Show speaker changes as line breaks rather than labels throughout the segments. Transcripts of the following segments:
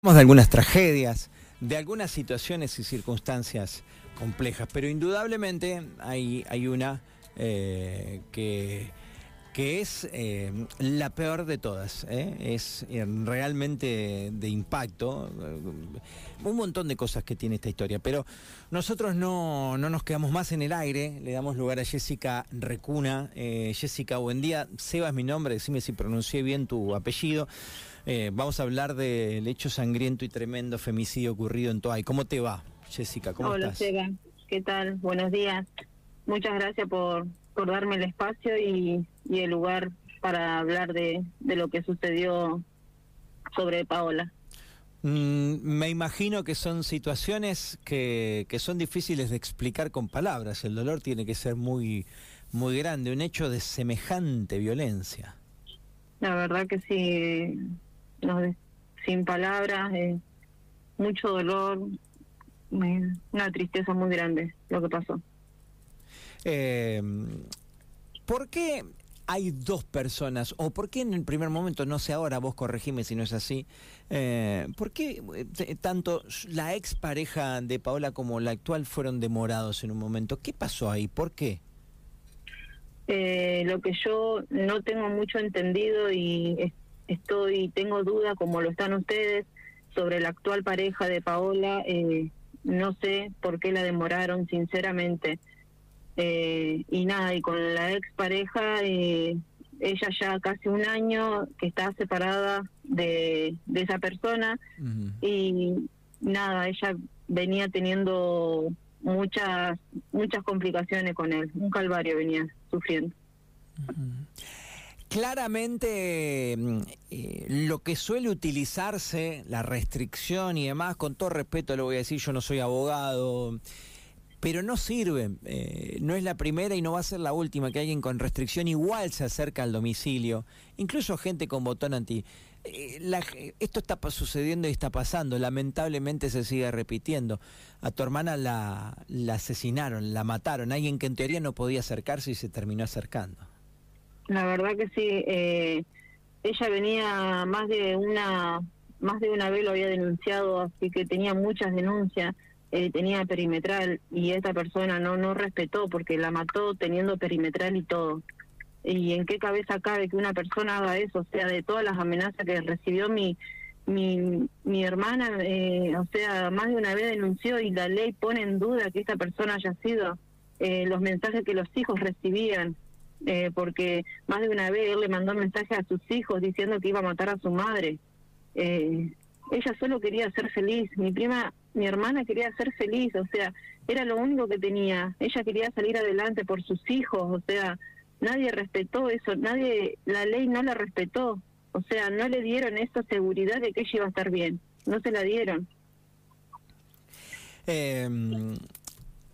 de algunas tragedias, de algunas situaciones y circunstancias complejas, pero indudablemente hay, hay una eh, que, que es eh, la peor de todas, ¿eh? es realmente de impacto, un montón de cosas que tiene esta historia, pero nosotros no, no nos quedamos más en el aire, le damos lugar a Jessica Recuna. Jessica, buen día, Seba es mi nombre, decime si pronuncié bien tu apellido. Eh, vamos a hablar del hecho sangriento y tremendo femicidio ocurrido en Toay. ¿Cómo te va, Jessica? ¿Cómo
Hola,
estás?
Sega. ¿Qué tal? Buenos días. Muchas gracias por, por darme el espacio y, y el lugar para hablar de, de lo que sucedió sobre Paola.
Mm, me imagino que son situaciones que, que son difíciles de explicar con palabras. El dolor tiene que ser muy, muy grande, un hecho de semejante violencia.
La verdad que sí, no, sin palabras, eh, mucho dolor, una tristeza muy grande lo que pasó.
Eh, ¿Por qué hay dos personas? ¿O por qué en el primer momento, no sé ahora, vos corregime si no es así, eh, ¿por qué eh, tanto la ex pareja de Paola como la actual fueron demorados en un momento? ¿Qué pasó ahí? ¿Por qué?
Eh, lo que yo no tengo mucho entendido y estoy tengo duda como lo están ustedes sobre la actual pareja de Paola eh, no sé por qué la demoraron sinceramente eh, y nada y con la ex pareja eh, ella ya casi un año que está separada de, de esa persona. Y nada ella venía teniendo muchas muchas complicaciones con él. Un calvario venía sufriendo.
Claramente mm, eh, lo que suele utilizarse, la restricción y demás, con todo respeto lo voy a decir, yo no soy abogado, pero no sirve, eh, no es la primera y no va a ser la última que alguien con restricción igual se acerca al domicilio, incluso gente con botón anti. Eh, esto está sucediendo y está pasando, lamentablemente se sigue repitiendo. A tu hermana la, la asesinaron, la mataron, alguien que en teoría no podía acercarse y se terminó acercando.
La verdad que sí. Eh, ella venía más de una más de una vez lo había denunciado, así que tenía muchas denuncias. Eh, tenía perimetral y esta persona no no respetó porque la mató teniendo perimetral y todo. ¿Y en qué cabeza cabe que una persona haga eso? O sea, de todas las amenazas que recibió mi mi, mi hermana, eh, o sea, más de una vez denunció y la ley pone en duda que esta persona haya sido eh, los mensajes que los hijos recibían eh, porque más de una vez él le mandó mensajes a sus hijos diciendo que iba a matar a su madre. Eh, ella solo quería ser feliz, mi prima, mi hermana quería ser feliz, o sea, era lo único que tenía. Ella quería salir adelante por sus hijos, o sea, nadie respetó eso, nadie, la ley no la respetó, o sea, no le dieron esa seguridad de que ella iba a estar bien, no se la dieron.
Eh,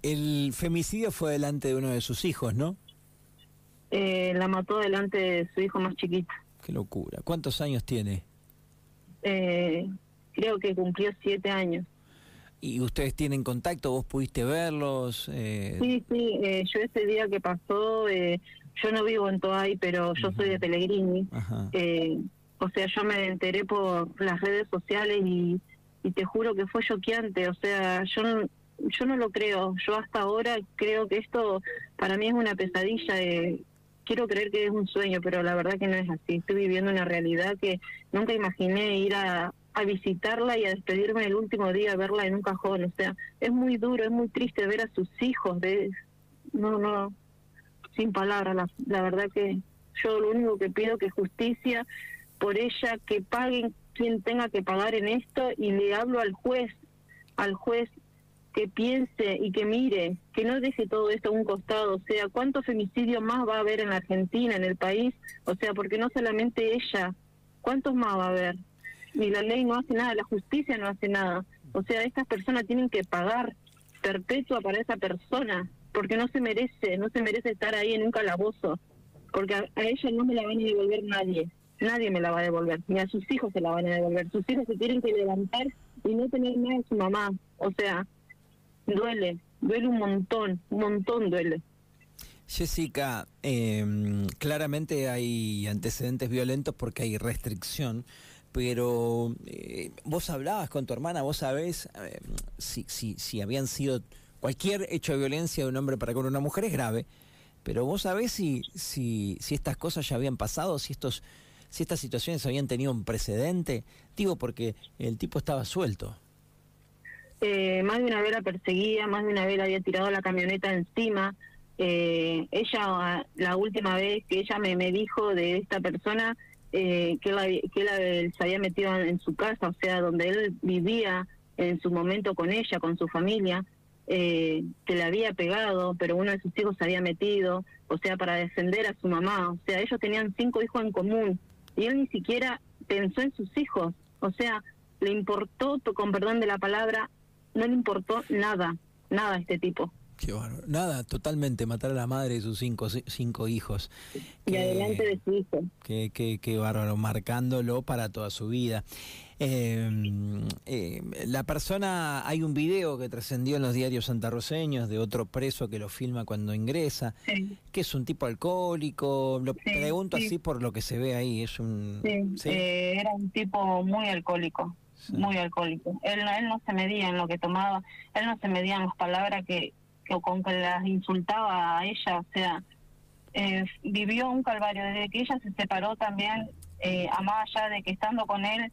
el femicidio fue delante de uno de sus hijos, ¿no?
eh, la mató delante de su hijo más chiquito.
Qué locura. ¿Cuántos años tiene?
Eh, creo que cumplió siete años.
¿Y ustedes tienen contacto? ¿Vos pudiste verlos?
Eh... Sí, sí. Eh, yo ese día que pasó, eh, yo no vivo en Toay, pero yo soy de Pellegrini. Eh, o sea, yo me enteré por las redes sociales y, y te juro que fue choqueante. O sea, yo no, yo no lo creo. Yo hasta ahora creo que esto para mí es una pesadilla. De, quiero creer que es un sueño, pero la verdad que no es así. Estoy viviendo una realidad que nunca imaginé ir a, a visitarla y a despedirme el último día, verla en un cajón. O sea, es muy duro, es muy triste ver a sus hijos. De, no, no, sin palabras. La, la verdad que yo lo único que pido que justicia por ella, que paguen quien tenga que pagar en esto y le hablo al juez, al juez que piense y que mire, que no deje todo esto a un costado, o sea, ¿cuántos femicidios más va a haber en la Argentina, en el país? O sea, porque no solamente ella, ¿cuántos más va a haber? Y la ley no hace nada, la justicia no hace nada. O sea, estas personas tienen que pagar perpetua para esa persona, porque no se merece, no se merece estar ahí en un calabozo, porque a, a ella no me la van a devolver nadie, nadie me la va a devolver, ni a sus hijos se la van a devolver, sus hijos se tienen que levantar y no tener nada de su mamá, o sea, duele, duele un montón, un montón duele.
Jessica, eh, claramente hay antecedentes violentos porque hay restricción, pero vos hablabas con tu hermana, vos sabés si, si, si habían sido cualquier hecho de violencia de un hombre para con una mujer es grave, pero vos sabés si, si, si estas cosas ya habían pasado, si estos si estas situaciones habían tenido un precedente, digo porque el tipo estaba suelto.
Eh, más de una vez la perseguía, más de una vez había tirado la camioneta encima. Eh, ella, la última vez que ella me, me dijo de esta persona eh, que, él, que él se había metido en su casa, o sea, donde él vivía en su momento con ella, con su familia, eh, que le había pegado, pero uno de sus hijos se había metido, o sea, para defender a su mamá. O sea, ellos tenían cinco hijos en común y él ni siquiera pensó en sus hijos. O sea, le importó, con perdón de la palabra, no le importó nada, nada a este tipo.
Qué bárbaro. Nada, totalmente, matar a la madre de sus cinco, cinco hijos.
Y adelante de su hijo.
Qué, qué, qué bárbaro, marcándolo para toda su vida. Em, eh, la persona, hay un video que trascendió en los diarios santarroseños de otro preso que lo filma cuando ingresa, que es un tipo alcohólico, lo pregunto así por lo que se ve ahí, es un...
Eh, era un tipo muy alcohólico, muy alcohólico. Él, él no se medía en lo que tomaba, él no se medía en las palabras que, que con que las insultaba a ella, o sea, eh, vivió un calvario, desde que ella se separó también, eh, a más allá de que estando con él,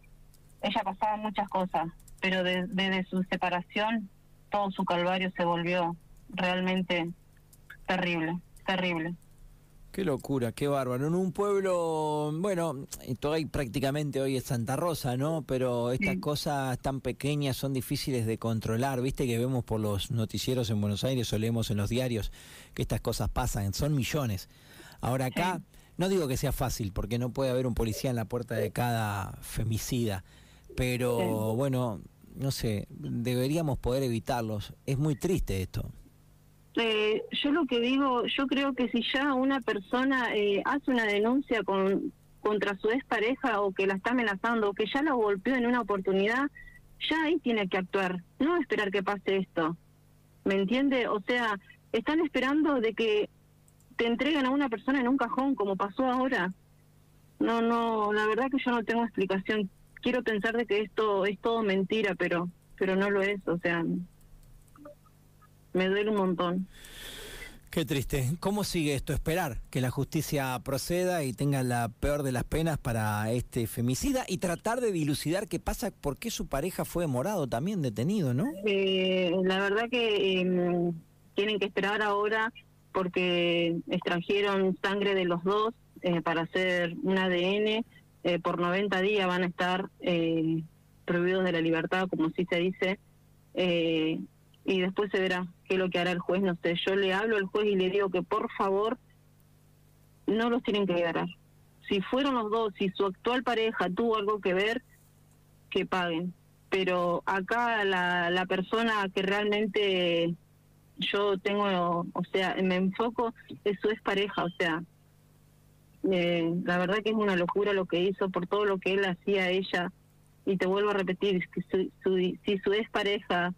ella pasaba muchas cosas, pero desde su separación todo su calvario se volvió realmente terrible, terrible.
Qué locura, qué bárbaro. En un pueblo, bueno, todo ahí prácticamente hoy es Santa Rosa, ¿no? Pero estas cosas tan pequeñas son difíciles de controlar. Viste que vemos por los noticieros en Buenos Aires o leemos en los diarios que estas cosas pasan, son millones. Ahora acá, no digo que sea fácil, porque no puede haber un policía en la puerta de cada femicida, pero bueno, no sé, deberíamos poder evitarlos. Es muy triste esto.
Eh, yo lo que digo, yo creo que si ya una persona eh, hace una denuncia con, contra su expareja o que la está amenazando o que ya la golpeó en una oportunidad, ya ahí tiene que actuar, no esperar que pase esto. ¿Me entiende? O sea, están esperando de que te entreguen a una persona en un cajón como pasó ahora. No, no, la verdad que yo no tengo explicación quiero pensar de que esto es todo mentira, pero pero no lo es, o sea, me duele un montón.
Qué triste. ¿Cómo sigue esto? Esperar que la justicia proceda y tenga la peor de las penas para este femicida y tratar de dilucidar qué pasa, por qué su pareja fue morado también detenido, ¿no?
Eh, la verdad que em, tienen que esperar ahora porque extrajeron sangre de los dos eh, para hacer un ADN eh, por 90 días van a estar eh, prohibidos de la libertad, como sí se dice, eh, y después se verá qué es lo que hará el juez, no sé, yo le hablo al juez y le digo que por favor no los tienen que liberar. Si fueron los dos, si su actual pareja tuvo algo que ver, que paguen. Pero acá la, la persona que realmente yo tengo, o sea, me enfoco es su expareja, o sea, eh, la verdad que es una locura lo que hizo por todo lo que él hacía a ella. Y te vuelvo a repetir, que si su ex pareja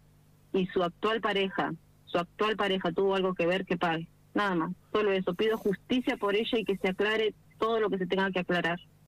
y su actual pareja, su actual pareja tuvo algo que ver, que pague. Nada más, solo eso. Pido justicia por ella y que se aclare todo lo que se tenga que aclarar.